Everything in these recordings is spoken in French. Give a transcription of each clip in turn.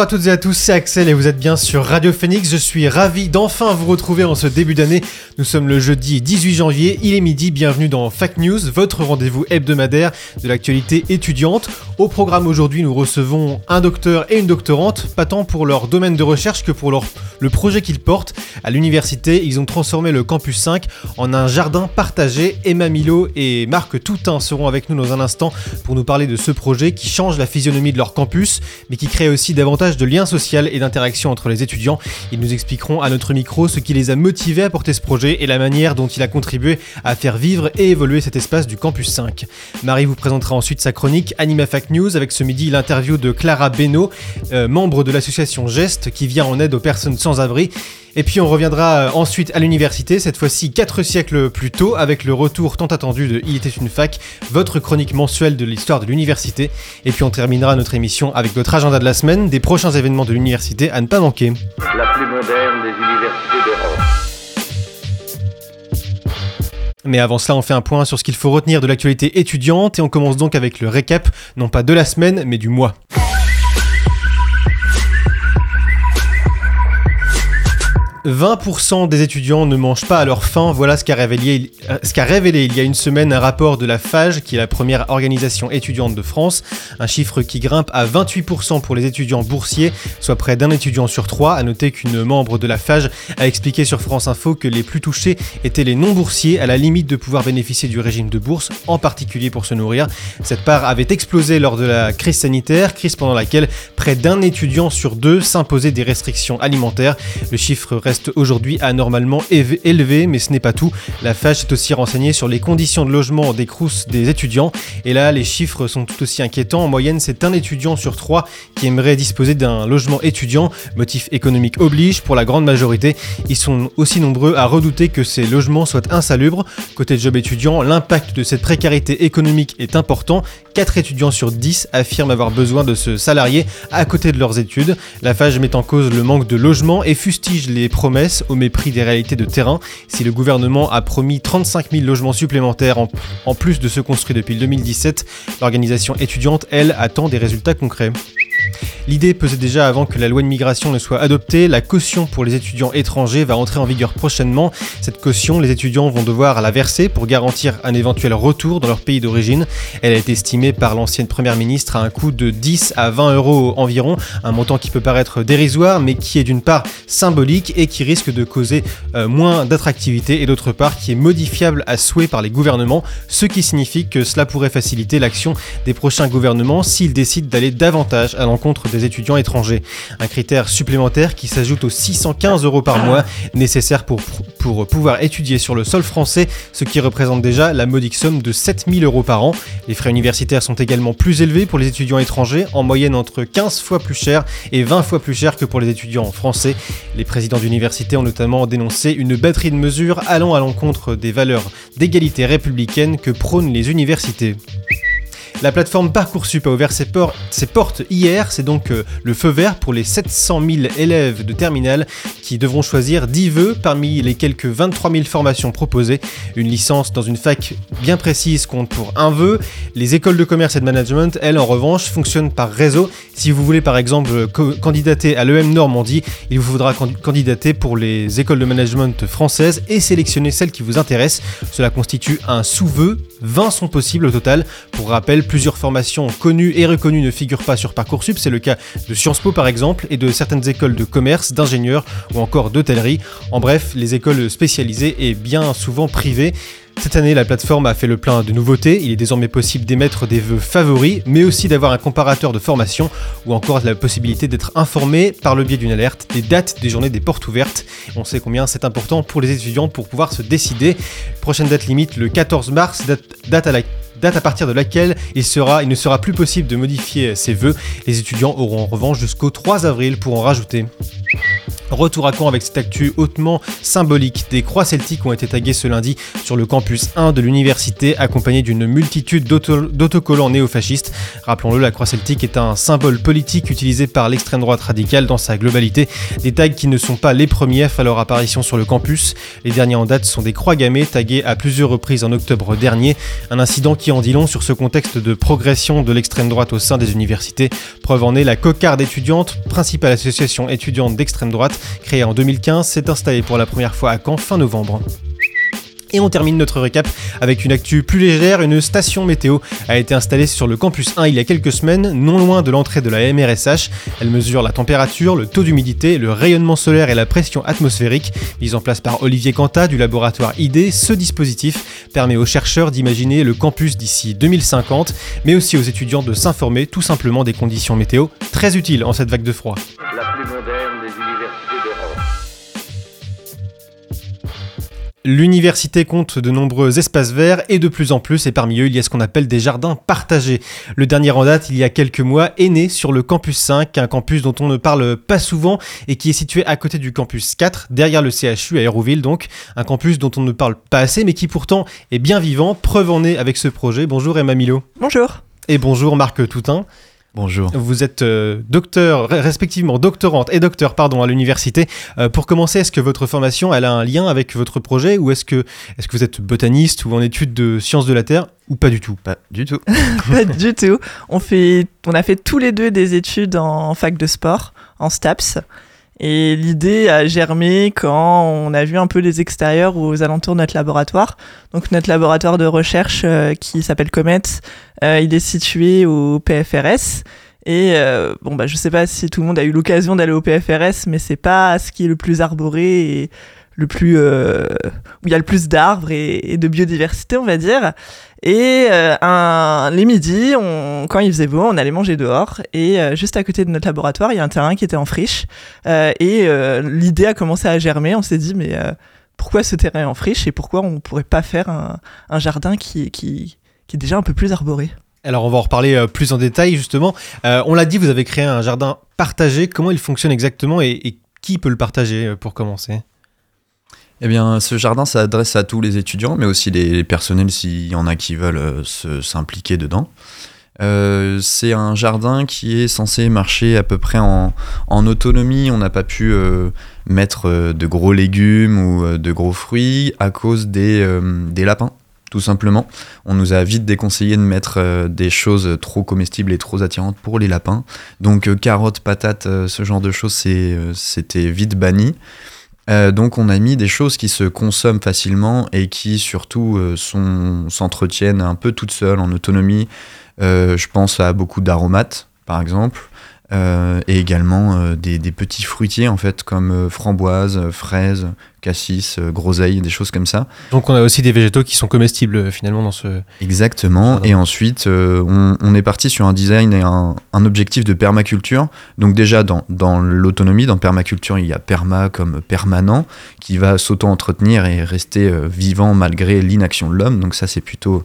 Bonjour à toutes et à tous, c'est Axel et vous êtes bien sur Radio Phoenix. Je suis ravi d'enfin vous retrouver en ce début d'année. Nous sommes le jeudi 18 janvier, il est midi, bienvenue dans Fact News, votre rendez-vous hebdomadaire de l'actualité étudiante. Au programme aujourd'hui, nous recevons un docteur et une doctorante, pas tant pour leur domaine de recherche que pour leur, le projet qu'ils portent. À l'université, ils ont transformé le campus 5 en un jardin partagé. Emma Milo et Marc Toutin seront avec nous dans un instant pour nous parler de ce projet qui change la physionomie de leur campus, mais qui crée aussi davantage de liens sociaux et d'interaction entre les étudiants. Ils nous expliqueront à notre micro ce qui les a motivés à porter ce projet et la manière dont il a contribué à faire vivre et évoluer cet espace du campus 5. Marie vous présentera ensuite sa chronique Anima Fact News avec ce midi l'interview de Clara Beno, euh, membre de l'association Geste qui vient en aide aux personnes sans abri. Et puis on reviendra euh, ensuite à l'université, cette fois-ci 4 siècles plus tôt, avec le retour tant attendu de Il était une fac, votre chronique mensuelle de l'histoire de l'université. Et puis on terminera notre émission avec notre agenda de la semaine, des prochains événements de l'université à ne pas manquer. la plus moderne des universités d'Europe. Mais avant cela, on fait un point sur ce qu'il faut retenir de l'actualité étudiante et on commence donc avec le récap, non pas de la semaine, mais du mois. « 20% des étudiants ne mangent pas à leur faim, voilà ce qu'a révélé, euh, ce qu'a révélé il y a une semaine un rapport de la FAGE, qui est la première organisation étudiante de France, un chiffre qui grimpe à 28% pour les étudiants boursiers, soit près d'un étudiant sur trois. À noter qu'une membre de la FAGE a expliqué sur France Info que les plus touchés étaient les non-boursiers, à la limite de pouvoir bénéficier du régime de bourse, en particulier pour se nourrir. Cette part avait explosé lors de la crise sanitaire, crise pendant laquelle près d'un étudiant sur deux s'imposait des restrictions alimentaires. Le chiffre aujourd'hui anormalement élevé, mais ce n'est pas tout. La FAGE s'est aussi renseignée sur les conditions de logement des crous des étudiants, et là les chiffres sont tout aussi inquiétants. En moyenne, c'est un étudiant sur trois qui aimerait disposer d'un logement étudiant. Motif économique oblige pour la grande majorité. Ils sont aussi nombreux à redouter que ces logements soient insalubres. Côté job étudiant, l'impact de cette précarité économique est important. 4 étudiants sur 10 affirment avoir besoin de se salarier à côté de leurs études. La FAGE met en cause le manque de logement et fustige les promesses au mépris des réalités de terrain. Si le gouvernement a promis 35 000 logements supplémentaires en, plus de ceux construits depuis 2017, l'organisation étudiante, elle, attend des résultats concrets. L'idée pesait déjà avant que la loi de migration ne soit adoptée. La caution pour les étudiants étrangers va entrer en vigueur prochainement. Cette caution, les étudiants vont devoir la verser pour garantir un éventuel retour dans leur pays d'origine. Elle a été estimée par l'ancienne première ministre à un coût de 10 à 20 euros environ, un montant qui peut paraître dérisoire, mais qui est d'une part symbolique et qui risque de causer euh, moins d'attractivité et d'autre part qui est modifiable à souhait par les gouvernements, ce qui signifie que cela pourrait faciliter l'action des prochains gouvernements s'ils décident d'aller davantage à l'encontre des étudiants étrangers. Un critère supplémentaire qui s'ajoute aux 615 euros par mois nécessaires pour, pouvoir étudier sur le sol français, ce qui représente déjà la modique somme de 7000 euros par an. Les frais universitaires sont également plus élevés pour les étudiants étrangers, en moyenne entre 15 fois plus cher et 20 fois plus cher que pour les étudiants français. Les présidents d'université ont notamment dénoncé une batterie de mesures allant à l'encontre des valeurs d'égalité républicaine que prônent les universités. La plateforme Parcoursup a ouvert ses, por- ses portes hier, c'est donc euh, le feu vert pour les 700 000 élèves de terminale qui devront choisir 10 vœux parmi les quelques 23 000 formations proposées. Une licence dans une fac bien précise compte pour un vœu. Les écoles de commerce et de management, elles en revanche, fonctionnent par réseau. Si vous voulez par exemple candidater à l'EM Normandie, il vous faudra can- candidater pour les écoles de management françaises et sélectionner celles qui vous intéressent. Cela constitue un sous-vœu, 20 sont possibles au total. Pour rappel, plusieurs formations connues et reconnues ne figurent pas sur Parcoursup, c'est le cas de Sciences Po par exemple, et de certaines écoles de commerce, d'ingénieurs ou encore d'hôtellerie. En bref, les écoles spécialisées et bien souvent privées. Cette année, la plateforme a fait le plein de nouveautés. Il est désormais possible d'émettre des vœux favoris, mais aussi d'avoir un comparateur de formation ou encore la possibilité d'être informé par le biais d'une alerte des dates des journées des portes ouvertes. On sait combien c'est important pour les étudiants pour pouvoir se décider. Prochaine date limite le 14 mars, date, à partir de laquelle il, il ne sera plus possible de modifier ses vœux. Les étudiants auront en revanche jusqu'au 3 avril pour en rajouter. Retour à Caen avec cette actu hautement symbolique. Des croix celtiques ont été taguées ce lundi sur le campus 1 de l'université, accompagnées d'une multitude d'auto- d'autocollants néofascistes. Rappelons-le, la croix celtique est un symbole politique utilisé par l'extrême droite radicale dans sa globalité. Des tags qui ne sont pas les premiers à leur apparition sur le campus. Les derniers en date sont des croix gammées taguées à plusieurs reprises en octobre dernier. Un incident qui en dit long sur ce contexte de progression de l'extrême droite au sein des universités. Preuve en est, la cocarde étudiante, principale association étudiante d'extrême droite, créée en 2015, s'est installée pour la première fois à Caen fin novembre. Et on termine notre récap avec une actu plus légère. Une station météo a été installée sur le campus 1 il y a quelques semaines, non loin de l'entrée de la MRSH. Elle mesure la température, le taux d'humidité, le rayonnement solaire et la pression atmosphérique. Mise en place par Olivier Canta du laboratoire ID, ce dispositif permet aux chercheurs d'imaginer le campus d'ici 2050, mais aussi aux étudiants de s'informer tout simplement des conditions météo, très utiles en cette vague de froid. L'université compte de nombreux espaces verts et de plus en plus, et parmi eux, il y a ce qu'on appelle des jardins partagés. Le dernier en date, il y a quelques mois, est né sur le campus 5, un campus dont on ne parle pas souvent et qui est situé à côté du campus 4, derrière le CHU à Hérouville donc, un campus dont on ne parle pas assez mais qui pourtant est bien vivant, preuve en est avec ce projet. Bonjour Emma Milo. Bonjour. Et bonjour Marc Toutin. Bonjour. Vous êtes euh, docteur, re- respectivement doctorante et docteur pardon, à l'université. Euh, pour commencer, est-ce que votre formation elle a un lien avec votre projet ou est-ce que, est que vous êtes botaniste ou en études de sciences de la Terre ou pas du tout? Pas du tout. Pas du tout. On, fait, on a fait tous les deux des études en fac de sport, en STAPS. Et l'idée a germé quand on a vu un peu les extérieurs aux alentours de notre laboratoire. Donc notre laboratoire de recherche euh, qui s'appelle Comet, euh, il est situé au PFRS. Et euh, bon, bah, je sais pas si tout le monde a eu l'occasion d'aller au PFRS, mais c'est pas ce qui est le plus arboré et le plus euh, où il y a le plus d'arbres et, de biodiversité, on va dire. Et euh, les midis, quand il faisait beau, on allait manger dehors. Et euh, juste à côté de notre laboratoire, il y a un terrain qui était en friche. Et l'idée a commencé à germer. On s'est dit, mais pourquoi ce terrain est en friche et pourquoi on ne pourrait pas faire un, jardin qui, qui, qui est déjà un peu plus arboré? Alors on va en reparler plus en détail justement. On l'a dit, vous avez créé un jardin partagé. Comment il fonctionne exactement et, qui peut le partager pour commencer? Eh bien, ce jardin s'adresse à tous les étudiants, mais aussi les, personnels s'il y en a qui veulent euh, s'impliquer dedans. Euh, c'est un jardin qui est censé marcher à peu près en, autonomie. On n'a pas pu euh, mettre de gros légumes ou de gros fruits à cause des, des lapins, tout simplement. On nous a vite déconseillé de mettre des choses trop comestibles et trop attirantes pour les lapins. Donc carottes, patates, ce genre de choses, c'était vite banni. Euh, donc on a mis des choses qui se consomment facilement et qui surtout euh, s'entretiennent un peu toutes seules en autonomie. Euh, je pense à beaucoup d'aromates par exemple. Euh, et également euh, des, des petits fruitiers en fait comme euh, framboises, fraises, cassis, groseilles, des choses comme ça. Donc on a aussi des végétaux qui sont comestibles finalement dans ce... Exactement. Et ensuite, on, on est parti sur un design et un, un objectif de permaculture. Donc déjà, dans, dans l'autonomie, dans permaculture, il y a perma comme permanent, qui va s'auto-entretenir et rester vivant malgré l'inaction de l'homme. Donc ça, c'est plutôt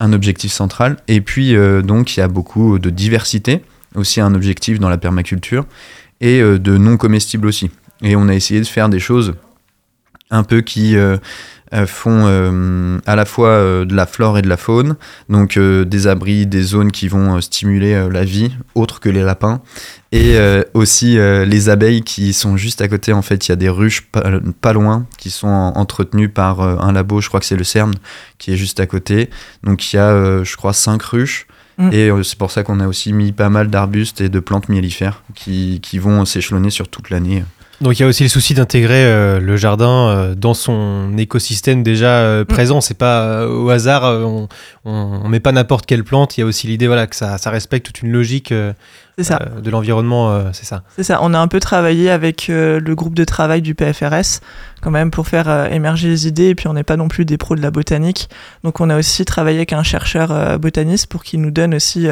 un objectif central. Et puis, donc, il y a beaucoup de diversité, aussi un objectif dans la permaculture, et euh, de non comestibles aussi. Et on a essayé de faire des choses un peu qui... euh, euh, font à la fois de la flore et de la faune, donc des abris, des zones qui vont stimuler la vie, autres que les lapins, et aussi les abeilles qui sont juste à côté. En fait, il y a des ruches pas, loin qui sont en- entretenues par un labo, je crois que c'est le CERN, qui est juste à côté. Donc il y a, je crois, cinq ruches. Mm. Et euh, c'est pour ça qu'on a aussi mis pas mal d'arbustes et de plantes mellifères qui, qui vont s'échelonner sur toute l'année. Donc il y a aussi le souci d'intégrer euh, le jardin euh, dans son écosystème déjà euh, présent. C'est pas au hasard, on, on, on met pas n'importe quelle plante. Il y a aussi l'idée voilà que ça, ça respecte toute une logique ça. de l'environnement. c'est ça. C'est ça, on a un peu travaillé avec le groupe de travail du PFRS quand même pour faire émerger les idées et puis on n'est pas non plus des pros de la botanique. Donc on a aussi travaillé avec un chercheur botaniste pour qu'il nous donne aussi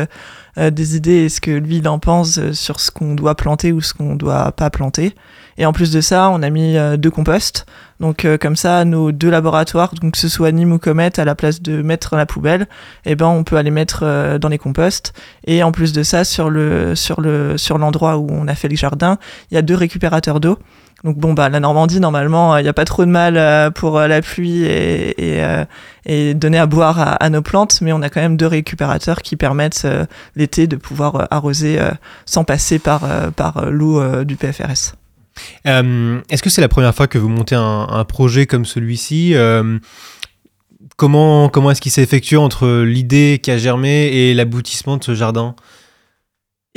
euh, des idées et ce que lui il en pense euh, sur ce qu'on doit planter ou ce qu'on doit pas planter. Et en plus de ça, on a mis euh, deux composts. Donc comme ça, nos deux laboratoires, donc que ce soit Nîmes ou Comet, à la place de mettre la poubelle, eh ben on peut aller mettre dans les composts. Et en plus de ça, sur le sur le sur l'endroit où on a fait le jardin, il y a deux récupérateurs d'eau. Donc bon bah la Normandie normalement il n'y a pas trop de mal euh, pour euh, la pluie et, euh, donner à boire à, nos plantes, mais on a quand même deux récupérateurs qui permettent euh, l'été de pouvoir euh, arroser euh, sans passer par euh, par euh, l'eau euh, du PFRS. Euh, Est-ce que c'est la première fois que vous montez un, projet comme celui-ci? Euh, Comment, comment est-ce qu'il s'effectue entre l'idée qui a germé et l'aboutissement de ce jardin?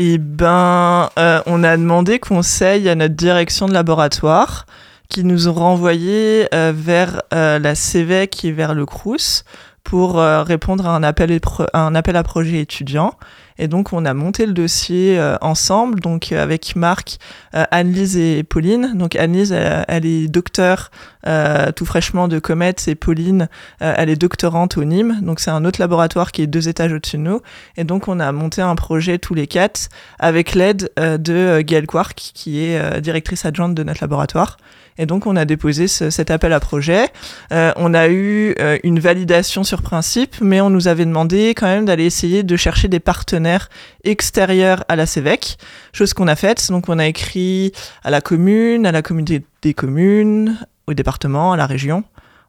Et ben, euh, on a demandé conseil à notre direction de laboratoire, qui nous ont renvoyé euh, vers euh, la CEVEC et vers le CRUS pour euh, répondre à un appel, à un appel à projet étudiant. Et donc, on a monté le dossier euh, ensemble, donc euh, avec Marc, euh, Anne-Lise et Pauline. Donc, Anne-Lise, elle, elle est docteur euh, tout fraîchement de Comet, et Pauline, elle est doctorante au Nîmes. Donc, c'est un autre laboratoire qui est deux étages au-dessus de nous. Et donc, on a monté un projet tous les quatre avec l'aide de Gaëlle Quark, qui est directrice adjointe de notre laboratoire. Et donc, on a déposé ce- cet appel à projet. Euh, on a eu euh, une validation sur principe, mais on nous avait demandé quand même d'aller essayer de chercher des partenaires extérieurs à la CEVEC, chose qu'on a faite. Donc, on a écrit à la commune, à la communauté des communes, au département, à la région.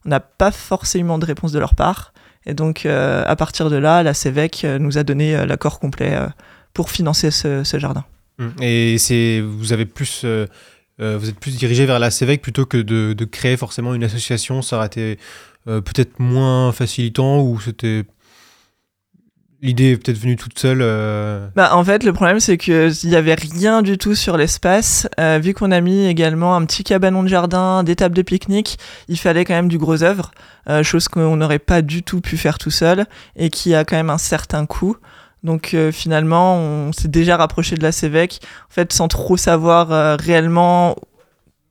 On n'a pas forcément de réponse de leur part. Et donc, euh, à partir de là, la CEVEC nous a donné l'accord complet pour financer ce, ce jardin. Et c'est vous avez plus euh, vous êtes plus dirigé vers la CEVEC plutôt que de, créer forcément une association. Ça aurait été euh, peut-être moins facilitant ou c'était l'idée est peut-être venue toute seule. euh, Bah, en fait, le problème, c'est qu'il n'y avait rien du tout sur l'espace. Vu qu'on a mis également un petit cabanon de jardin, des tables de pique-nique, il fallait quand même du gros œuvre, chose qu'on n'aurait pas du tout pu faire tout seul et qui a quand même un certain coût. Donc euh, finalement, on s'est déjà rapproché de la CEVEC, en fait, sans trop savoir euh, réellement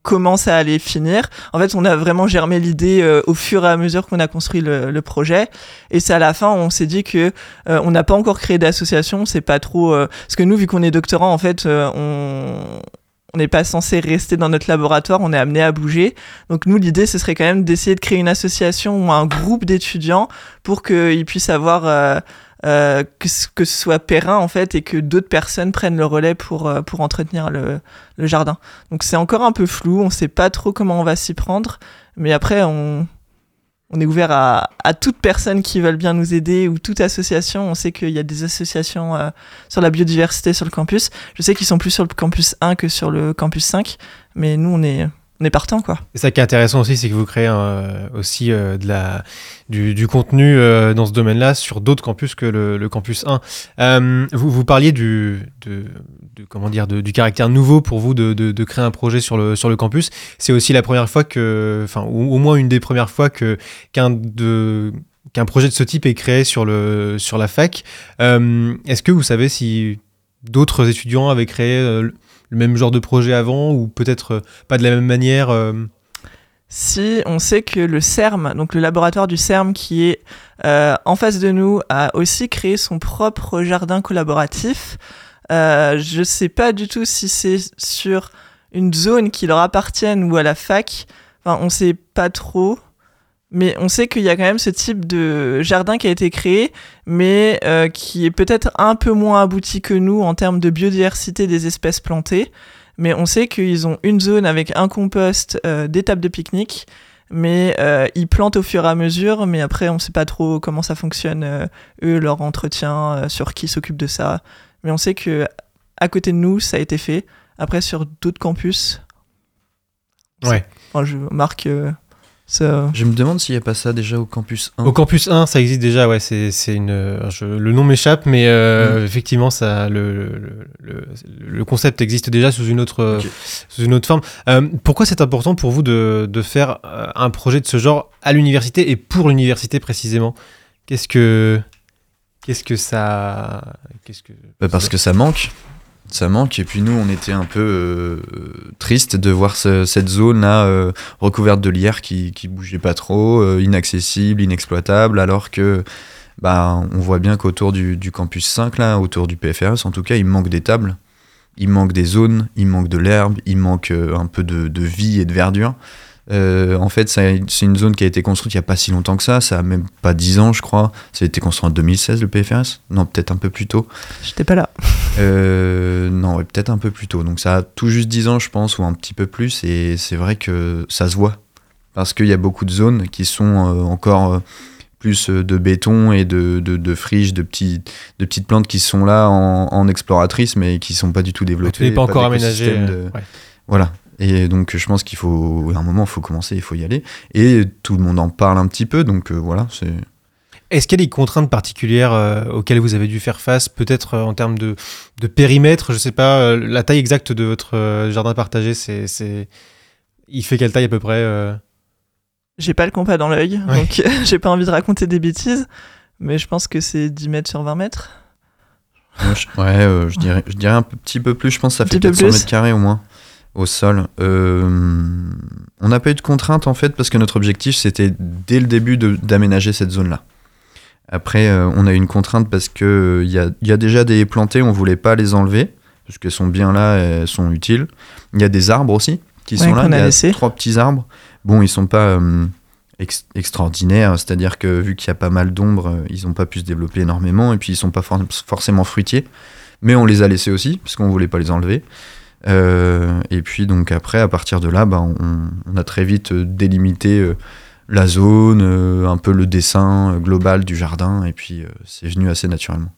comment ça allait finir. En fait, on a vraiment germé l'idée euh, au fur et à mesure qu'on a construit le, le projet. Et c'est à la fin, on s'est dit que euh, on n'a pas encore créé d'association, c'est pas trop. euh, parce que nous, vu qu'on est doctorant, en fait, euh, on on n'est pas censé rester dans notre laboratoire, on est amené à bouger. Donc nous, l'idée, ce serait quand même d'essayer de créer une association ou un groupe d'étudiants pour qu'ils puissent avoir euh, que, que ce soit périn en fait et que d'autres personnes prennent le relais pour, euh, pour entretenir le, le jardin. Donc c'est encore un peu flou, on sait pas trop comment on va s'y prendre, mais après on, on est ouvert à, à toute personne qui veulent bien nous aider ou toute association. On sait qu'il y a des associations euh, sur la biodiversité sur le campus. Je sais qu'ils sont plus sur le campus 1 que sur le campus 5, mais nous on est, on est partant quoi. Et ça qui est intéressant aussi, c'est que vous créez euh, aussi euh, du, contenu euh, dans ce domaine-là sur d'autres campus que le, campus 1. Euh, vous, vous parliez du, comment dire, du caractère nouveau pour vous de, créer un projet sur le, campus. C'est aussi la première fois que, enfin, au moins une des premières fois que qu'un projet de ce type est créé sur, la fac. Est-ce que vous savez si d'autres étudiants avaient créé le même genre de projet avant ou peut-être euh, pas de la même manière euh, Si on sait que le CERM, donc le laboratoire du CERM qui est euh, en face de nous, a aussi créé son propre jardin collaboratif. Je sais pas du tout si c'est sur une zone qui leur appartienne ou à la fac. On sait pas trop. Mais on sait qu'il y a quand même ce type de jardin qui a été créé, mais euh, qui est peut-être un peu moins abouti que nous en termes de biodiversité des espèces plantées. Mais on sait qu'ils ont une zone avec un compost, euh, des tables de pique-nique, mais euh, ils plantent au fur et à mesure. Mais après, on sait pas trop comment ça fonctionne, euh, eux, leur entretien, sur qui s'occupe de ça. Mais on sait que à côté de nous, ça a été fait. Après, sur d'autres campus, Ouais. enfin, je marque. Je me demande s'il n'y a pas ça déjà au campus 1. Au campus 1, ça existe déjà, ouais, c'est c'est une. je- le nom m'échappe, mais euh, effectivement, ça, le, le, le- le concept existe déjà sous une autre, sous une autre forme. Euh, pourquoi c'est important pour vous de, de faire euh, un projet de ce genre à l'université et pour l'université précisément? Qu'est-ce que. Qu'est-ce que ça. Qu'est-ce que. Bah, parce que ça manque. Ça manque. Et puis nous, on était un peu euh, triste de voir ce- cette zone-là euh, recouverte de lierre qui, qui bougeait pas trop, euh, inaccessible, inexploitable, alors que bah, on voit bien qu'autour du, campus 5, là, autour du PFRS, en tout cas, il manque des tables, il manque des zones, il manque de l'herbe, il manque euh, un peu de, de vie et de verdure. Euh, en fait, c'est une zone qui a été construite il n'y a pas si longtemps que ça, ça a même pas 10 ans, je crois. Ça a été construit en 2016, le PFRS Non, peut-être un peu plus tôt. J'étais pas là. Euh, non, ouais, peut-être un peu plus tôt. Donc ça a tout juste 10 ans, je pense, ou un petit peu plus. Et c'est vrai que ça se voit. Parce qu'il y a beaucoup de zones qui sont euh, encore euh, plus de béton et de, de, de friches, de, petits, de petites plantes qui sont là en, en exploratrice, mais qui sont pas du tout développées. N'est pas encore aménagé. d'écosystème de- ouais. Voilà. Et donc je pense qu'il faut, à un moment, il faut commencer, il faut y aller. Et tout le monde en parle un petit peu. Donc euh, voilà, c'est... Est-ce qu'il y a des contraintes particulières euh, auxquelles vous avez dû faire face, peut-être euh, en termes de, de périmètre? Je sais pas, euh, la taille exacte de votre euh, jardin partagé, c'est, c'est... Il fait quelle taille à peu près euh? J'ai pas le compas dans l'œil, Ouais. donc j'ai pas envie de raconter des bêtises. Mais je pense que c'est 10 mètres sur 20 mètres. Moi, je- ouais, euh, je, dirais, je dirais un petit peu plus, je pense que ça fait petit peu peut-être 100 plus. mètres carrés au moins au sol. Euh, on n'a pas eu de contrainte en fait parce que notre objectif c'était dès le début d'aménager cette zone-là. Après, euh, on a eu une contrainte parce que il y a, il y a déjà des plantés, on voulait pas les enlever parce qu'elles sont bien là, elles sont utiles. Il y a des arbres aussi qui Ouais, sont là. Il y a laissés. trois petits arbres. Bon, ils sont pas euh, ex- extraordinaires, c'est-à-dire que vu qu'il y a pas mal d'ombre, euh, ils n'ont pas pu se développer énormément et puis ils sont pas for- forcément fruitiers. Mais on les a laissés aussi parce qu'on voulait pas les enlever. Euh, et puis donc après, à partir de là, bah, on, on a très vite euh, délimité euh, la zone, euh, un peu le dessin euh, global du jardin, et puis euh, c'est venu assez naturellement.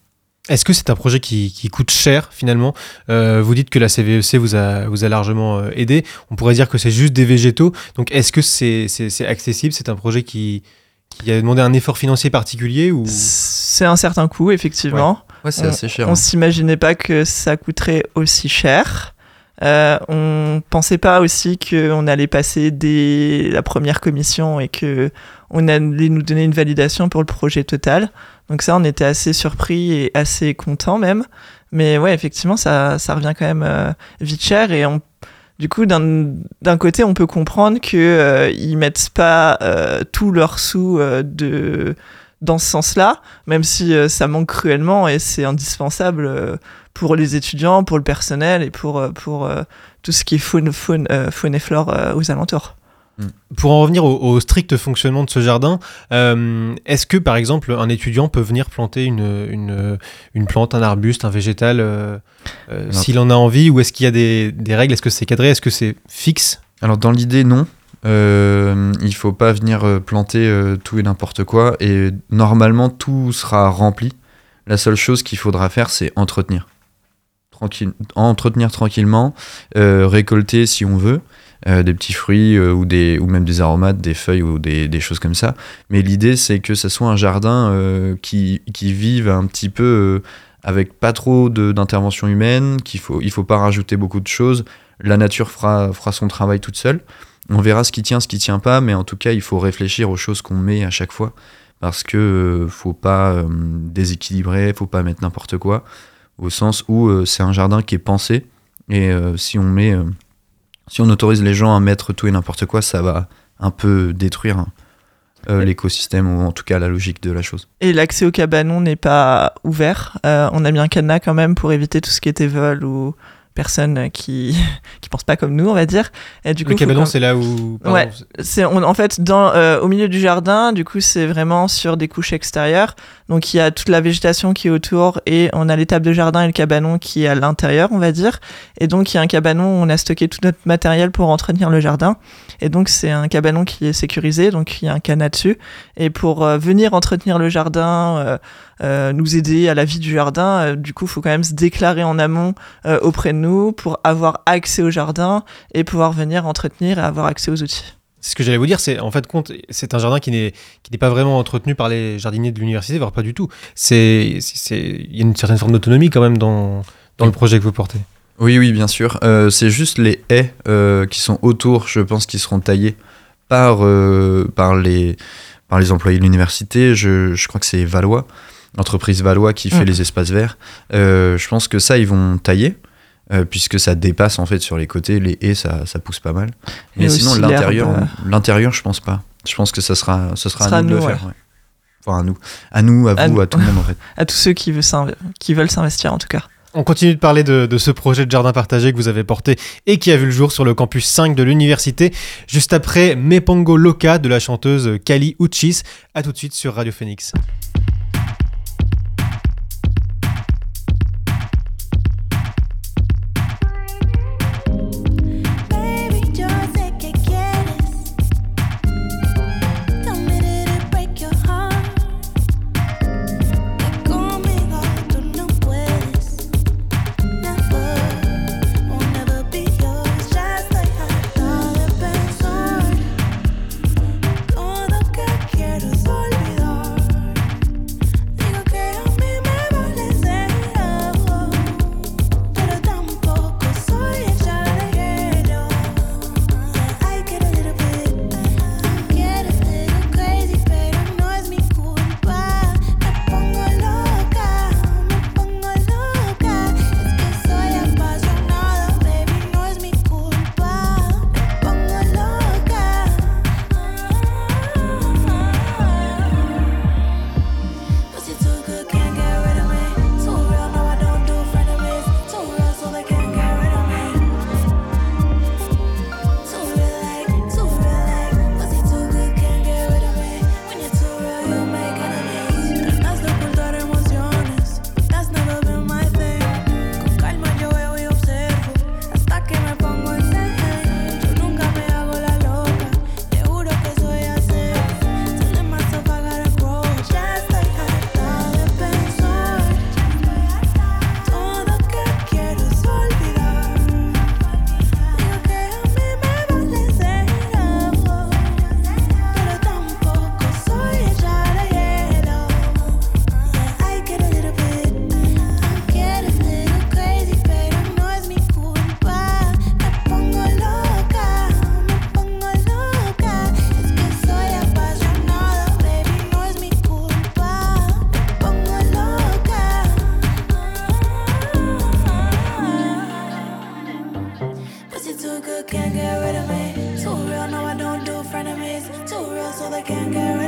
Est-ce que c'est un projet qui, qui coûte cher finalement? Euh, Vous dites que la CVEC vous a, vous a largement euh, aidé. On pourrait dire que c'est juste des végétaux. Donc est-ce que c'est accessible? C'est un projet qui, qui a demandé un effort financier particulier ou... C'est un certain coût, effectivement. Ouais, c'est On- assez cher. On hein. s'imaginait pas que ça coûterait aussi cher. Euh, on pensait pas aussi qu'on allait passer dès la première commission et que on allait nous donner une validation pour le projet total. Donc ça, on était assez surpris et assez content même. Mais ouais, effectivement, ça, ça revient quand même euh, vite cher et on, du coup, d'un côté, on peut comprendre que euh, ils mettent pas euh, tous leurs sous euh, de dans ce sens-là, même si ça manque cruellement et c'est indispensable pour les étudiants, pour le personnel et pour, euh, pour euh, tout ce qui est faune, faune, euh, faune et flore euh, aux alentours. Pour en revenir au, au strict fonctionnement de ce jardin, euh, est-ce que par exemple un étudiant peut venir planter une, une, une plante, un arbuste, un végétal euh, euh, s'il en a envie Ou est-ce qu'il y a des, des règles? Est-ce que c'est cadré? Est-ce que c'est fixe? Alors dans l'idée, non. Euh, il faut pas venir planter euh, tout et n'importe quoi, et normalement tout sera rempli. La seule chose qu'il faudra faire, c'est entretenir. Entretenir tranquillement, euh, récolter si on veut, euh, des petits fruits euh, ou, des, ou même des aromates, des feuilles ou des, des choses comme ça. Mais l'idée, c'est que ce soit un jardin qui, qui vive un petit peu avec pas trop d'intervention humaine, qu'il faut, il faut pas rajouter beaucoup de choses. La nature fera, fera son travail toute seule. On verra ce qui tient, ce qui tient pas, mais en tout cas, il faut réfléchir aux choses qu'on met à chaque fois. Parce que faut pas déséquilibrer, faut pas mettre n'importe quoi. Au sens où euh, c'est un jardin qui est pensé. Et euh, si on met. euh, si on autorise les gens à mettre tout et n'importe quoi, ça va un peu détruire hein, euh, l'écosystème ou en tout cas la logique de la chose. Et l'accès au cabanon n'est pas ouvert. Euh, on a mis un cadenas quand même pour éviter tout ce qui était vol ou personnes qui qui pensent pas comme nous, on va dire. Et du coup, Le cabanon, c'est là où. pardon, Ouais. c'est- C'est on- en fait dans euh, au milieu du jardin. Du coup, c'est vraiment sur des couches extérieures. Donc il y a toute la végétation qui est autour et on a l'étape de jardin et le cabanon qui est à l'intérieur, on va dire. Et donc il y a un cabanon où on a stocké tout notre matériel pour entretenir le jardin. Et donc c'est un cabanon qui est sécurisé, donc il y a un canal dessus. Et pour euh, venir entretenir le jardin, euh, euh, nous aider à la vie du jardin, du coup, il faut quand même se déclarer en amont auprès de nous pour avoir accès au jardin et pouvoir venir entretenir et avoir accès aux outils. Ce que j'allais vous dire, c'est en fait compte, c'est un jardin qui n'est qui n'est pas vraiment entretenu par les jardiniers de l'université, voire pas du tout. C'est c'est il y a une certaine forme d'autonomie quand même dans dans le projet que vous portez. Oui, oui, bien sûr. Euh, c'est juste les haies euh, qui sont autour, je pense, qui seront taillées par, euh, par, les, par les employés de l'université. Je, je crois que c'est Valois, l'entreprise Valois qui fait Mm. les espaces verts. Je pense que ça, ils vont tailler. Euh, puisque ça dépasse en fait sur les côtés, les haies ça, ça pousse pas mal. Mais Et sinon l'intérieur, l'intérieur je pense pas. Je pense que ça sera, ce sera, à nous de le nous, faire. ouais. Enfin à nous, à nous, à À vous, nous. à tout le monde en fait. À tous ceux qui veulent s'inv- qui veulent s'investir en tout cas. On continue de parler de, de ce projet de jardin partagé que vous avez porté et qui a vu le jour sur le campus 5 de l'université, juste après Mepongo Loca de la chanteuse Kali Uchis. A tout de suite sur Radio Phoenix. Can't get rid of me. Too real, no, I don't do frenemies. Too real, so they can't get rid of me.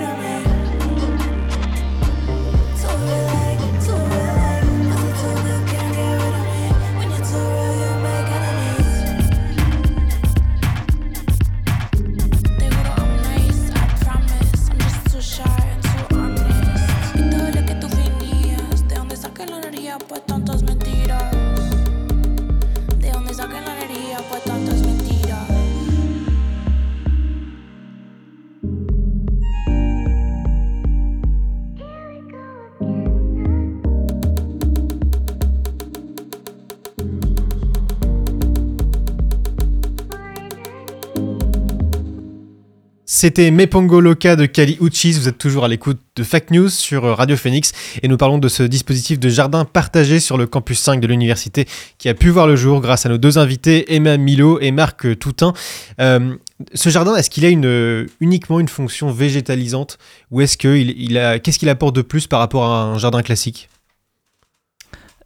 C'était Mepongo Loca de Kali Uchis. Vous êtes toujours à l'écoute de Fact News sur Radio Phoenix et nous parlons de ce dispositif de jardin partagé sur le campus 5 de l'université qui a pu voir le jour grâce à nos deux invités, Emma Milo et Marc Toutin. Euh, ce jardin, est-ce qu'il a une, uniquement une fonction végétalisante ou est-ce qu'il il a, qu'est-ce qu'il apporte de plus par rapport à un jardin classique?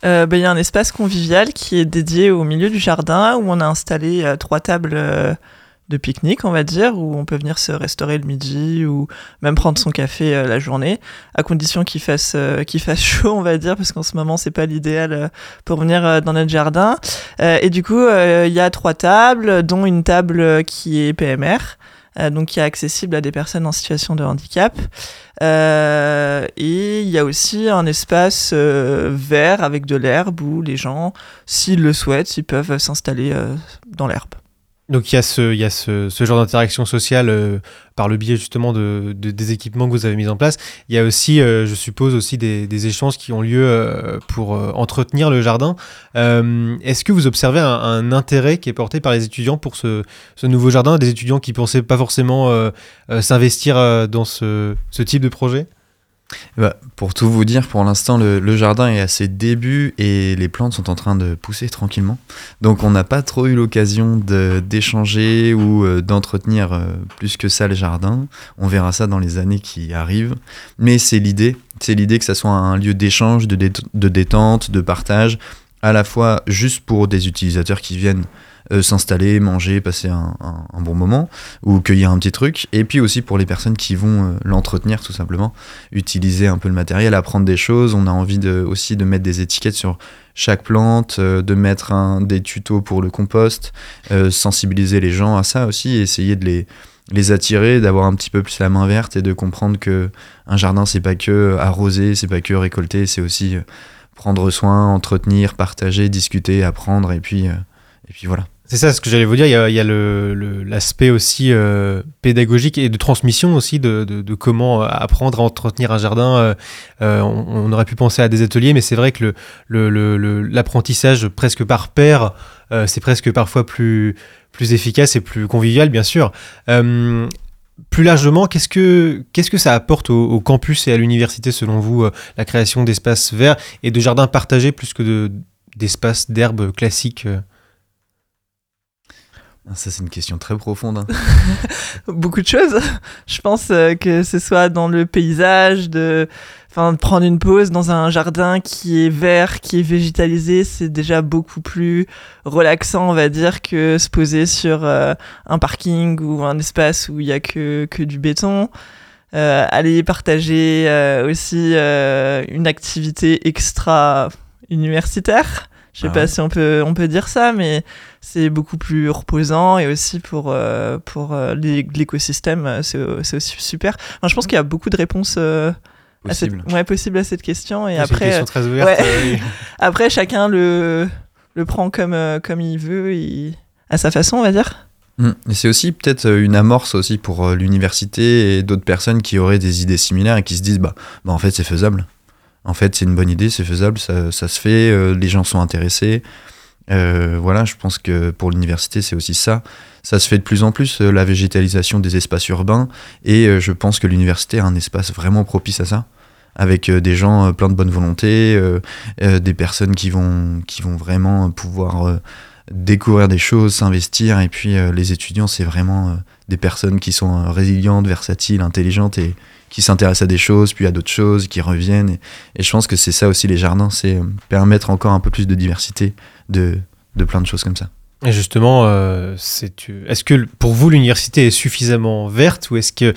Euh, ben, Il y a un espace convivial qui est dédié au milieu du jardin où on a installé euh, trois tables de pique-nique, on va dire, où on peut venir se restaurer le midi ou même prendre son café euh, la journée, à condition qu'il fasse, euh, qu'il fasse chaud, on va dire, parce qu'en ce moment, c'est pas l'idéal euh, pour venir dans notre jardin. Et du coup, il y a trois tables, dont une table qui est PMR. donc qui est accessible à des personnes en situation de handicap. Et il y a aussi un espace vert avec de l'herbe où les gens, s'ils le souhaitent, ils peuvent s'installer dans l'herbe. Donc il y a ce, il genre d'interaction sociale euh, par le biais justement de, de- des équipements que vous avez mis en place. Il y a aussi, euh, je suppose, aussi des, échanges qui ont lieu euh, pour entretenir le jardin. Est-ce que vous observez un, intérêt qui est porté par les étudiants pour ce, nouveau jardin, des étudiants qui pensaient pas forcément s'investir dans ce type de projet? Bah, pour tout vous dire, pour l'instant, le, jardin est à ses débuts et les plantes sont en train de pousser tranquillement. Donc, on n'a pas trop eu l'occasion d'échanger ou euh, d'entretenir euh, plus que ça le jardin. On verra ça dans les années qui arrivent. Mais c'est l'idée. C'est l'idée que ça soit un lieu d'échange, de détente, de partage, à la fois juste pour des utilisateurs qui viennent euh, s'installer, manger, passer un, bon moment ou cueillir un petit truc, et puis aussi pour les personnes qui vont euh, l'entretenir tout simplement utiliser un peu le matériel, apprendre des choses. On a envie aussi de mettre des étiquettes sur chaque plante, euh, de mettre des tutos pour le compost, sensibiliser les gens à ça aussi, essayer de les, les attirer, d'avoir un petit peu plus la main verte et de comprendre que un jardin c'est pas que arroser, c'est pas que récolter, c'est aussi prendre soin, entretenir, partager, discuter, apprendre, et puis, et puis voilà. C'est ça ce que j'allais vous dire. Il y a, il l'aspect aussi euh, pédagogique et de transmission aussi de, de- comment euh, apprendre à entretenir un jardin. Euh, on, aurait pu penser à des ateliers, mais c'est vrai que le- le- le- l'apprentissage presque par pair, c'est presque parfois plus, plus efficace et plus convivial, bien sûr. Plus largement, qu'est-ce que, qu'est-ce que ça apporte au, campus et à l'université, selon vous, la création d'espaces verts et de jardins partagés plus que de, d'espaces d'herbes classiques Ça c'est une question très profonde. hein. beaucoup de choses. Je pense euh, que ce soit dans le paysage, de, enfin, de prendre une pause dans un jardin qui est vert, qui est végétalisé, c'est déjà beaucoup plus relaxant, on va dire, que se poser sur euh, un parking ou un espace où il y a que, que du béton. Euh, aller partager aussi une activité extra universitaire. Je sais Ah pas si on peut, on peut dire ça, mais c'est beaucoup plus reposant et aussi pour, euh, pour euh, l'é- l'écosystème, euh, c'est aussi super. Enfin, je pense qu'il y a beaucoup de réponses euh, à cette, Possible. ouais, possibles à cette question. Et après, question très ouverte. ouais. après, chacun le, le prend comme, comme il veut, et à sa façon, on va dire. Mm. Et c'est aussi peut-être une amorce aussi pour l'université et d'autres personnes qui auraient des idées similaires et qui se disent bah, bah en fait c'est faisable. En fait c'est une bonne idée, c'est faisable, ça, se fait, euh, les gens sont intéressés. Euh, voilà, je pense que pour l'université c'est aussi ça. Ça se fait de plus en plus, euh, la végétalisation des espaces urbains, et je pense que l'université a un espace vraiment propice à ça, avec des gens pleins de bonne volonté, des personnes qui vont, qui vont vraiment pouvoir découvrir des choses, s'investir. Et puis les étudiants, c'est vraiment des personnes qui sont résilientes, versatiles, intelligentes et qui s'intéressent à des choses, puis à d'autres choses, qui reviennent. Et, je pense que c'est ça aussi les jardins, c'est euh, permettre encore un peu plus de diversité, de, de plein de choses comme ça. Et justement, euh, c'est- est-ce que pour vous l'université est suffisamment verte ou est-ce qu'il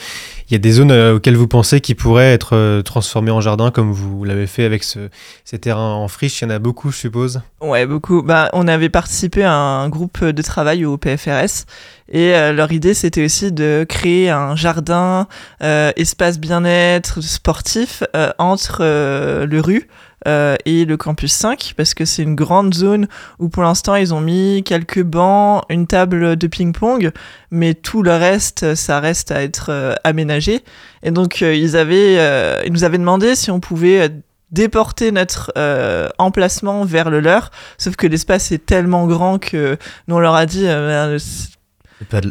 y a des zones euh, auxquelles vous pensez qui pourraient être euh, transformées en jardin comme vous l'avez fait avec ce, ces terrains en friche? Il y en a beaucoup, je suppose. Ouais, beaucoup. Bah, on avait participé à un groupe de travail au PFRS et euh, leur idée c'était aussi de créer un jardin, espace bien-être sportif entre le rue et le campus 5 parce que c'est une grande zone où pour l'instant ils ont mis quelques bancs, une table de ping-pong, mais tout le reste ça reste à être euh, Et donc euh, ils avaient, euh, ils nous avaient demandé si on pouvait euh, déporter notre emplacement vers le leur, sauf que l'espace est tellement grand que nous on leur a dit euh,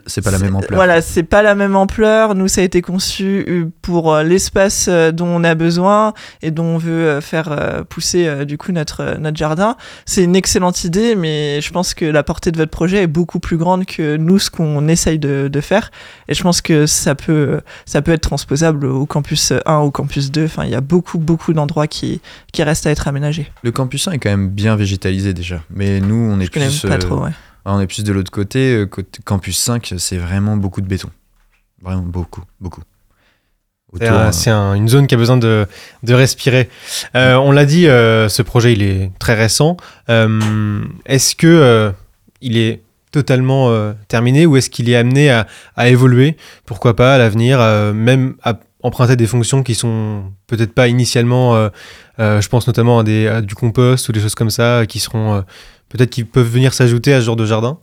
C'est pas, la même ampleur. voilà, c'est pas la même ampleur. Nous, ça a été conçu euh, pour euh, l'espace euh, dont on a besoin et dont on veut faire pousser du coup notre notre jardin. C'est une excellente idée, mais je pense que la portée de votre projet est beaucoup plus grande que nous ce qu'on essaye de, de faire. Et je pense que ça peut ça peut être transposable au campus 1, au campus 2. Enfin, il y a beaucoup beaucoup d'endroits qui qui restent à être aménagés. Le campus 1 est quand même bien végétalisé déjà. Mais nous, on est Je plus. pas trop. Ouais. On est plus de l'autre côté. euh. Campus 5, c'est vraiment beaucoup de béton. Vraiment beaucoup, beaucoup. C'est un- euh, un- une zone qui a besoin de, de respirer. Euh, on l'a dit, euh, ce projet il est très récent. Euh, est-ce que il est totalement terminé ou est-ce qu'il est amené à, à évoluer? Pourquoi pas à l'avenir, même à emprunter des fonctions qui sont peut-être pas initialement. je pense notamment à, des, à du compost ou des choses comme ça qui seront peut-être qui peuvent venir s'ajouter à ce genre de jardin.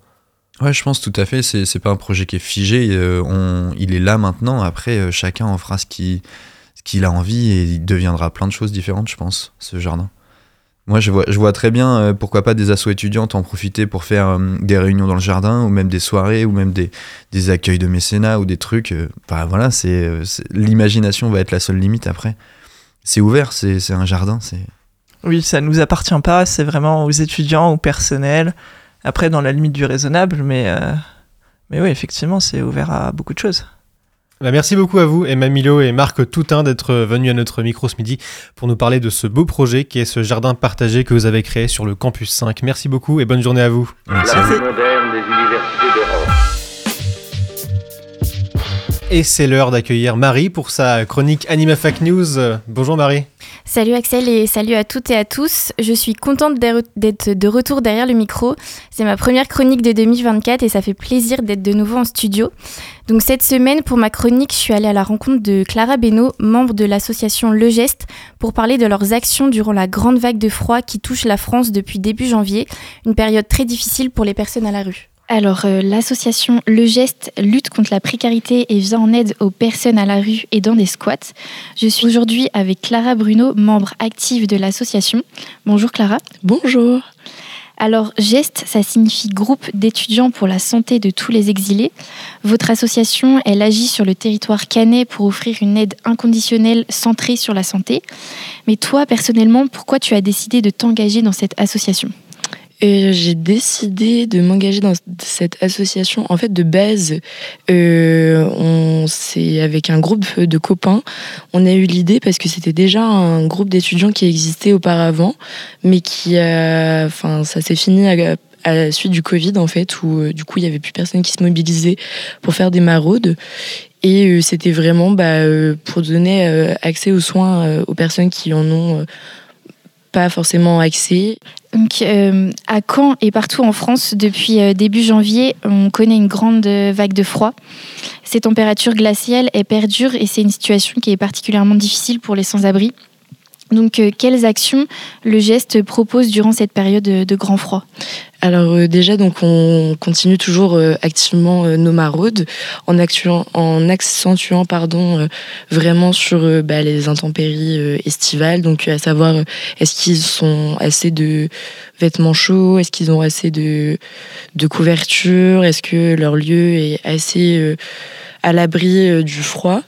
Ouais, je pense tout à fait. C'est c'est pas un projet qui est figé. euh, on, il est là maintenant. Après, euh, chacun en fera ce qu'il ce qu'il a envie et il deviendra plein de choses différentes, je pense, ce jardin. Moi, je vois, je vois très bien, euh, pourquoi pas des assos étudiantes en profiter pour faire des réunions dans le jardin, ou même des soirées, ou même des, des accueils de mécénat, ou des trucs. Enfin, voilà, c'est- l'imagination va être la seule limite après. C'est ouvert, c'est c'est un jardin. c'est Oui, ça nous appartient pas, c'est vraiment aux étudiants, au personnel. Après, dans la limite du raisonnable, mais, euh, mais oui, effectivement, c'est ouvert à beaucoup de choses. Bah, merci beaucoup à vous, Emma Milo et Marc Toutin, d'être venus à notre micro ce midi pour nous parler de ce beau projet qui est ce jardin partagé que vous avez créé sur le campus 5. Merci beaucoup et bonne journée à vous. Merci. La plus moderne des universités d'Europe. Et c'est l'heure d'accueillir Marie pour sa chronique Anima Fact News. Bonjour Marie. Salut Axel et salut à toutes et à tous. Je suis contente d'être de retour derrière le micro. C'est ma première chronique de 2024 et ça fait plaisir d'être de nouveau en studio. Donc cette semaine, pour ma chronique, je suis allée à la rencontre de Clara Beno, membre de l'association Le Geste, pour parler de leurs actions durant la grande vague de froid qui touche la France depuis début janvier, une période très difficile pour les personnes à la rue. Alors, euh, l'association Le Geste lutte contre la précarité et vient en aide aux personnes à la rue et dans des squats. Je suis aujourd'hui avec Clara Bruno, membre active de l'association. Bonjour Clara. Bonjour. Alors, GEST, ça signifie Groupe d'étudiants pour la santé de tous les exilés. Votre association, elle agit sur le territoire canet pour offrir une aide inconditionnelle centrée sur la santé. Mais toi, personnellement, pourquoi tu as décidé de t'engager dans cette association? Et j'ai décidé de m'engager dans cette association. En fait, de base, euh, c'est avec un groupe de copains. On a eu l'idée parce que c'était déjà un groupe d'étudiants qui existait auparavant, mais qui, enfin, ça s'est fini à, la suite du Covid en fait, où euh, du coup il y avait plus personne qui se mobilisait pour faire des maraudes. Et euh, c'était vraiment bah, euh, pour donner euh, accès aux soins euh, aux personnes qui en ont euh, pas forcément accès. Donc, euh, à Caen et partout en France, depuis euh, début janvier, on connaît une grande vague de froid. Ces températures glaciales, elles perdurent et c'est une situation qui est particulièrement difficile pour les sans-abri. Donc, euh, quelles actions le geste propose durant cette période de, de grand froid? Alors euh, déjà, donc on continue toujours euh, activement euh, nos maraudes en, accentuant pardon, euh, vraiment sur euh, bah, les intempéries euh, estivales. Donc à savoir, euh, est-ce qu'ils ont assez de vêtements chauds? Est-ce qu'ils ont assez de, de couverture? Est-ce que leur lieu est assez... à l'abri euh, du froid.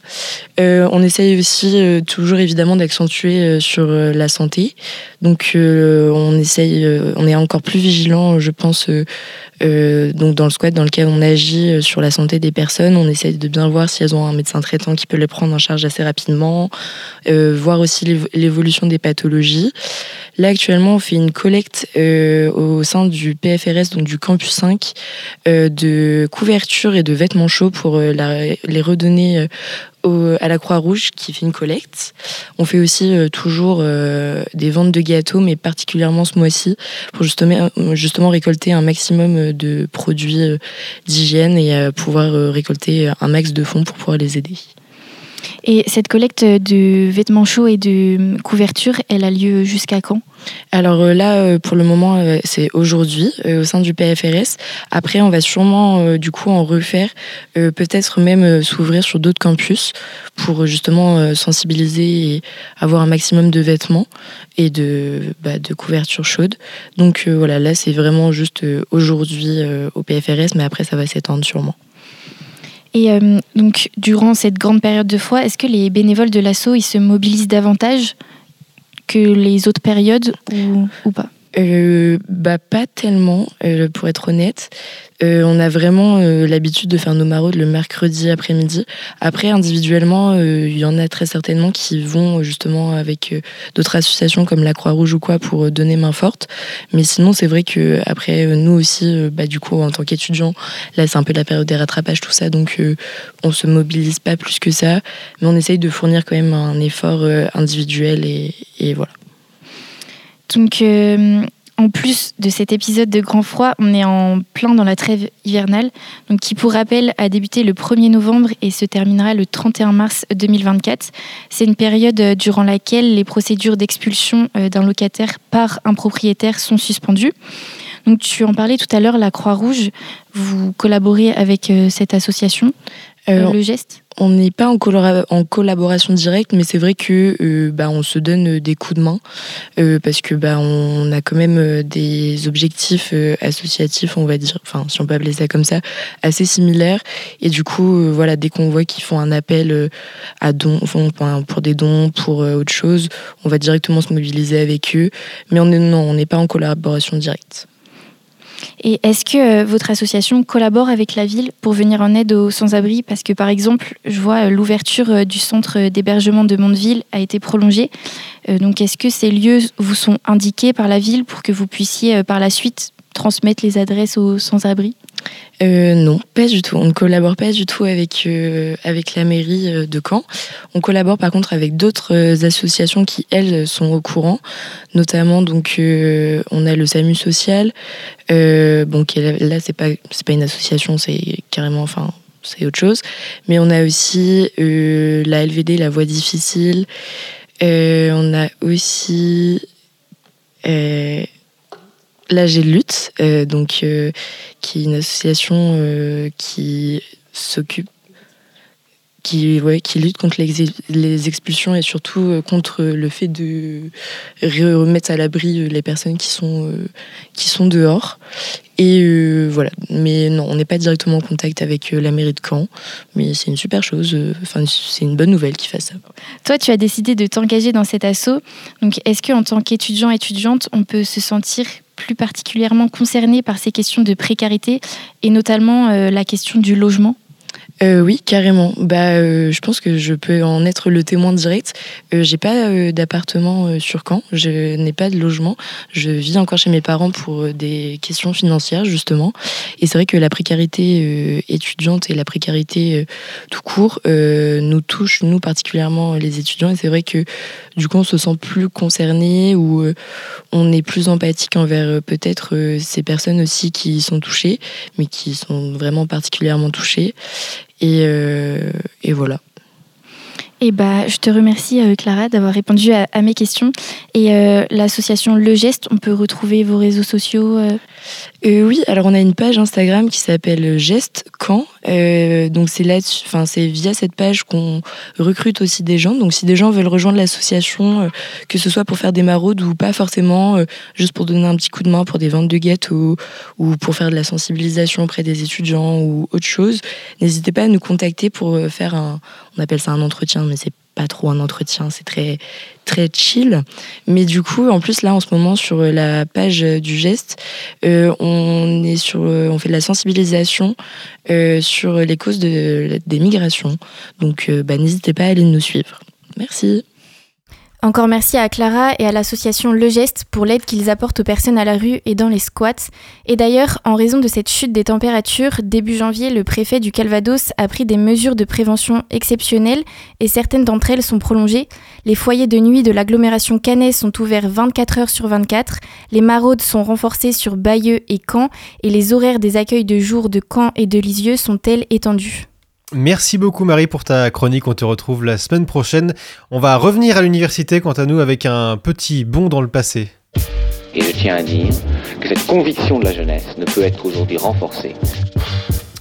Euh, on essaye aussi euh, toujours évidemment d'accentuer sur la santé. Donc on essaye, on est encore plus vigilant, je pense, euh, donc dans le squat dans lequel on agit euh, sur la santé des personnes. On essaye de bien voir si elles ont un médecin traitant qui peut les prendre en charge assez rapidement, euh, voir aussi l'évo- l'évolution des pathologies. Là actuellement, on fait une collecte au sein du PFRS, donc du campus 5, euh, de couvertures et de vêtements chauds pour les redonner à la Croix-Rouge qui fait une collecte. On fait aussi euh, toujours euh, des ventes de gâteaux, mais particulièrement ce mois-ci, pour justement, justement récolter un maximum euh, de produits euh, d'hygiène et euh, pouvoir euh, récolter un max de fonds pour pouvoir les aider. Et cette collecte de vêtements chauds et de couverture, elle a lieu jusqu'à quand? Alors euh, là, euh, pour le moment, euh, c'est aujourd'hui au sein du PFRS. Après, on va sûrement du coup en refaire, peut-être même s'ouvrir sur d'autres campus pour justement sensibiliser et avoir un maximum de vêtements et de, bah, de couverture chaude. Donc voilà, là c'est vraiment juste aujourd'hui au PFRS, mais après ça va s'étendre sûrement. Et euh, donc, durant cette grande période de froid, est-ce que les bénévoles de l'assaut ils se mobilisent davantage que les autres périodes ou pas? Euh, bah pas tellement, euh, pour être honnête. Euh, on a vraiment euh, l'habitude de faire nos maraudes le mercredi après-midi. Après, individuellement, euh, il y en a très certainement qui vont justement avec euh, d'autres associations comme la Croix-Rouge ou quoi pour donner main forte. Mais sinon, c'est vrai que après, nous aussi, bah, du coup, en tant qu'étudiants, là, c'est un peu la période des rattrapages, tout ça, donc on se mobilise pas plus que ça. Mais on essaye de fournir quand même un effort individuel et, et voilà. Donc, euh, en plus de cet épisode de grand froid, on est en plein dans la trêve hivernale, donc qui, pour rappel, a débuté le 1er novembre et se terminera le 31 mars 2024. C'est une période euh, durant laquelle les procédures d'expulsion euh, d'un locataire par un propriétaire sont suspendues. Donc tu en parlais tout à l'heure, la Croix-Rouge, vous collaborez avec cette association, Euh, euh, Le Geste On n'est pas en, collaboration directe, mais c'est vrai que euh, bah, on se donne des coups de main euh, parce que bah, on a quand même euh, des objectifs euh, associatifs, on va dire, enfin si on peut appeler ça comme ça, assez similaires. Et du coup, euh, voilà, dès qu'on voit qu'ils font un appel euh, à dons, enfin, pour des dons, pour euh, autre chose, on va directement se mobiliser avec eux. Mais on est non, on n'est pas en collaboration directe. Et est-ce que euh, votre association collabore avec la ville pour venir en aide aux sans-abri? Parce que par exemple, je vois euh, l'ouverture euh, du centre d'hébergement de Mondeville a été prolongée. Donc est-ce que ces lieux vous sont indiqués par la ville pour que vous puissiez par la suite transmettre les adresses aux sans-abri? Euh, non, pas du tout. On ne collabore pas du tout avec, euh, avec la mairie euh, de Caen. On collabore par contre avec d'autres associations qui, elles, sont au courant. Notamment, donc, on a le SAMU social. Bon, là, c'est pas, pas une association, c'est carrément, enfin, c'est autre chose. Mais on a aussi la LVD, la voie difficile. On a aussi. l'AG Lutte, euh, donc, euh, qui est une association euh, qui s'occupe, qui, ouais, qui lutte contre les, expulsions et surtout contre le fait de remettre à l'abri les personnes qui sont, qui sont dehors. Et voilà, mais non, on n'est pas directement en contact avec la mairie de Caen, mais c'est une super chose, enfin c'est une bonne nouvelle qu'ils fassent ça. Toi, tu as décidé de t'engager dans cet assaut. Donc, est-ce qu'en tant qu'étudiant, étudiante, on peut se sentir plus particulièrement concerné par ces questions de précarité et notamment euh, la question du logement Euh, oui, carrément. Bah, euh, je pense que je peux en être le témoin direct. Euh, j'ai pas euh, d'appartement euh, sur Caen, je n'ai pas de logement. Je vis encore chez mes parents pour euh, des questions financières justement. Et c'est vrai que la précarité étudiante et la précarité tout court nous touche nous particulièrement les étudiants. Et c'est vrai que du coup on se sent plus concerné ou on est plus empathique envers peut-être ces personnes aussi qui sont touchées, mais qui sont vraiment particulièrement touchées. Et, euh, et voilà. Et bah, je te remercie, euh, Clara, d'avoir répondu à, mes questions. Et euh, l'association Le Geste, on peut retrouver vos réseaux sociaux Euh, oui, alors on a une page Instagram qui s'appelle Geste Quand. Euh, donc c'est là, enfin c'est via cette page qu'on recrute aussi des gens. Donc si des gens veulent rejoindre l'association, euh, que ce soit pour faire des maraudes ou pas forcément, euh, juste pour donner un petit coup de main pour des ventes de gâteaux ou pour faire de la sensibilisation auprès des étudiants ou autre chose, n'hésitez pas à nous contacter pour euh, faire un, on appelle ça un entretien, mais c'est pas trop un entretien, c'est très très chill. Mais du coup, en plus là, en ce moment, sur la page du geste, euh, on est sur, euh, on fait de la sensibilisation euh, sur les causes de, des migrations. Donc, euh, bah, n'hésitez pas à aller nous suivre. Merci. Encore merci à Clara et à l'association Le Geste pour l'aide qu'ils apportent aux personnes à la rue et dans les squats. Et d'ailleurs, en raison de cette chute des températures, début janvier, le préfet du Calvados a pris des mesures de prévention exceptionnelles et certaines d'entre elles sont prolongées. Les foyers de nuit de l'agglomération Canet sont ouverts 24 heures sur 24, les maraudes sont renforcées sur Bayeux et Caen et les horaires des accueils de jour de Caen et de Lisieux sont-elles étendus. Merci beaucoup Marie pour ta chronique, on te retrouve la semaine prochaine. On va revenir à l'université quant à nous avec un petit bond dans le passé. Et je tiens à dire que cette conviction de la jeunesse ne peut être aujourd'hui renforcée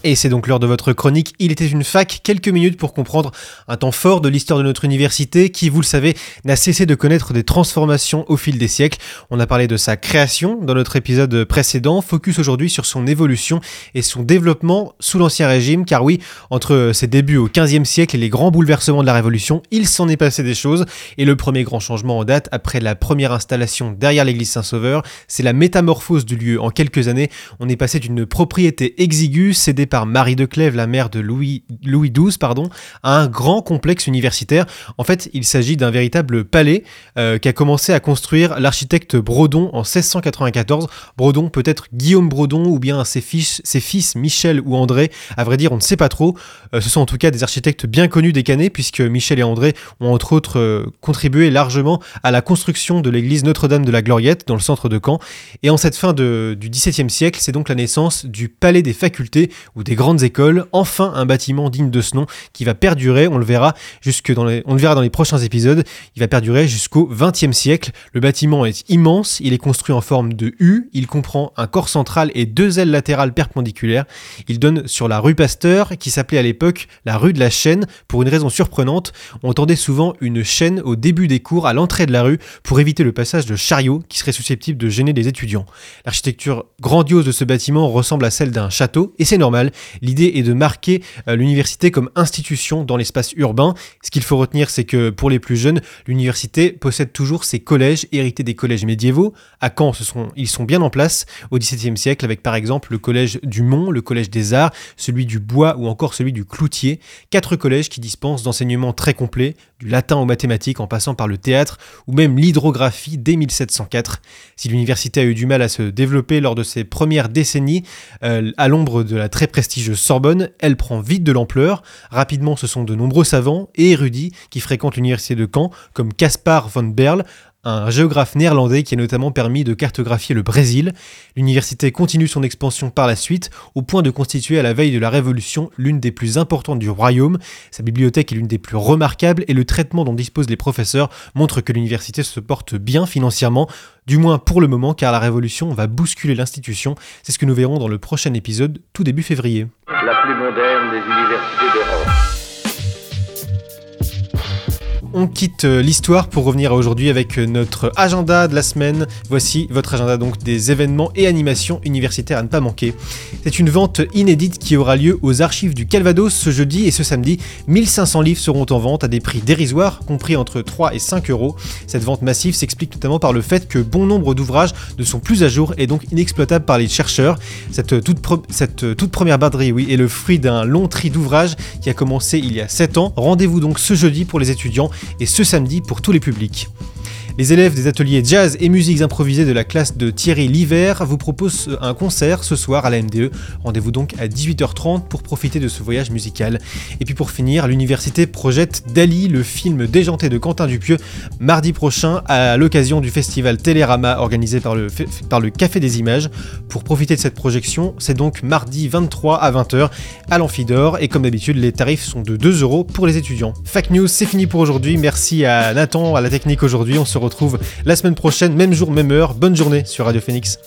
Et c'est donc l'heure de votre chronique Il était une fac, quelques minutes pour comprendre un temps fort de l'histoire de notre université qui, vous le savez, n'a cessé de connaître des transformations au fil des siècles. On a parlé de sa création dans notre épisode précédent, focus aujourd'hui sur son évolution et son développement sous l'Ancien Régime, car oui, entre ses débuts au XVe siècle et les grands bouleversements de la Révolution, il s'en est passé des choses, et le premier grand changement en date, après la première installation derrière l'église Saint-Sauveur, c'est la métamorphose du lieu. En quelques années, on est passé d'une propriété exiguë, cédée par Marie de Clèves, la mère de Louis, Louis XII, pardon, à un grand complexe universitaire. En fait, il s'agit d'un véritable palais euh, qu'a commencé à construire l'architecte Brodon en 1694. Brodon, peut-être Guillaume Brodon ou bien ses fils, ses fils Michel ou André. À vrai dire, on ne sait pas trop. Euh, ce sont en tout cas des architectes bien connus des Canets, puisque Michel et André ont entre autres euh, contribué largement à la construction de l'église Notre-Dame de la Gloriette dans le centre de Caen. Et en cette fin de- du XVIIe siècle, c'est donc la naissance du Palais des Facultés, ou des grandes écoles. Enfin, un bâtiment digne de ce nom qui va perdurer, on le verra, jusque dans les, on le verra dans les prochains épisodes, il va perdurer jusqu'au XXe siècle. Le bâtiment est immense, il est construit en forme de U, il comprend un corps central et deux ailes latérales perpendiculaires. Il donne sur la rue Pasteur, qui s'appelait à l'époque la rue de la Chaîne, pour une raison surprenante. On entendait souvent une chaîne au début des cours, à l'entrée de la rue, pour éviter le passage de chariots qui seraient susceptibles de gêner les étudiants. L'architecture grandiose de ce bâtiment ressemble à celle d'un château, et c'est normal. L'idée est de marquer euh, l'université comme institution dans l'espace urbain. Ce qu'il faut retenir, c'est que pour les plus jeunes, l'université possède toujours ses collèges hérités des collèges médiévaux. À Caen, ils sont bien en place au XVIIe siècle, avec par exemple le collège du Mont, le collège des Arts, celui du Bois ou encore celui du Cloutier. Quatre collèges qui dispensent d'enseignements très complets, du latin aux mathématiques en passant par le théâtre ou même l'hydrographie dès 1704. Si l'université a eu du mal à se développer lors de ses premières décennies, euh, à l'ombre de la très prestigieuse Sorbonne, elle prend vite de l'ampleur. Rapidement, ce sont de nombreux savants et érudits qui fréquentent l'université de Caen, comme Caspar von Berle, un géographe néerlandais qui a notamment permis de cartographier le Brésil. L'université continue son expansion par la suite, au point de constituer à la veille de la Révolution l'une des plus importantes du royaume. Sa bibliothèque est l'une des plus remarquables et le traitement dont disposent les professeurs montre que l'université se porte bien financièrement, du moins pour le moment, car la Révolution va bousculer l'institution. C'est ce que nous verrons dans le prochain épisode, tout début février. La plus moderne des universités d'Europe. On quitte euh, l'histoire pour revenir aujourd'hui avec euh, notre agenda de la semaine. Voici votre agenda donc des événements et animations universitaires à ne pas manquer. C'est une vente inédite qui aura lieu aux archives du Calvados ce jeudi et ce samedi. 1500 livres seront en vente à des prix dérisoires, compris entre 3 et 5 euros. Cette vente massive s'explique notamment par le fait que bon nombre d'ouvrages ne sont plus à jour et donc inexploitables par les chercheurs. Cette euh, toute, première braderie oui, est le fruit d'un long tri d'ouvrages qui a commencé il y a 7 ans. Rendez-vous donc ce jeudi pour les étudiants et ce samedi pour tous les publics. Les élèves des ateliers jazz et musiques improvisées de la classe de Thierry Liver vous proposent un concert ce soir à la MDE. Rendez-vous donc à 18h30 pour profiter de ce voyage musical. Et puis pour finir, l'université projette Dali, le film déjanté de Quentin Dupieux, mardi prochain à l'occasion du festival Télérama organisé par le, Café des Images. Pour profiter de cette projection, c'est donc mardi 23 à 20h à l'Amphidor. Et comme d'habitude, les tarifs sont de 2 euros pour les étudiants. Fact News, c'est fini pour aujourd'hui. Merci à Nathan, à la technique aujourd'hui. On se retrouve la semaine prochaine, même jour, même heure. Bonne journée sur Radio Phoenix.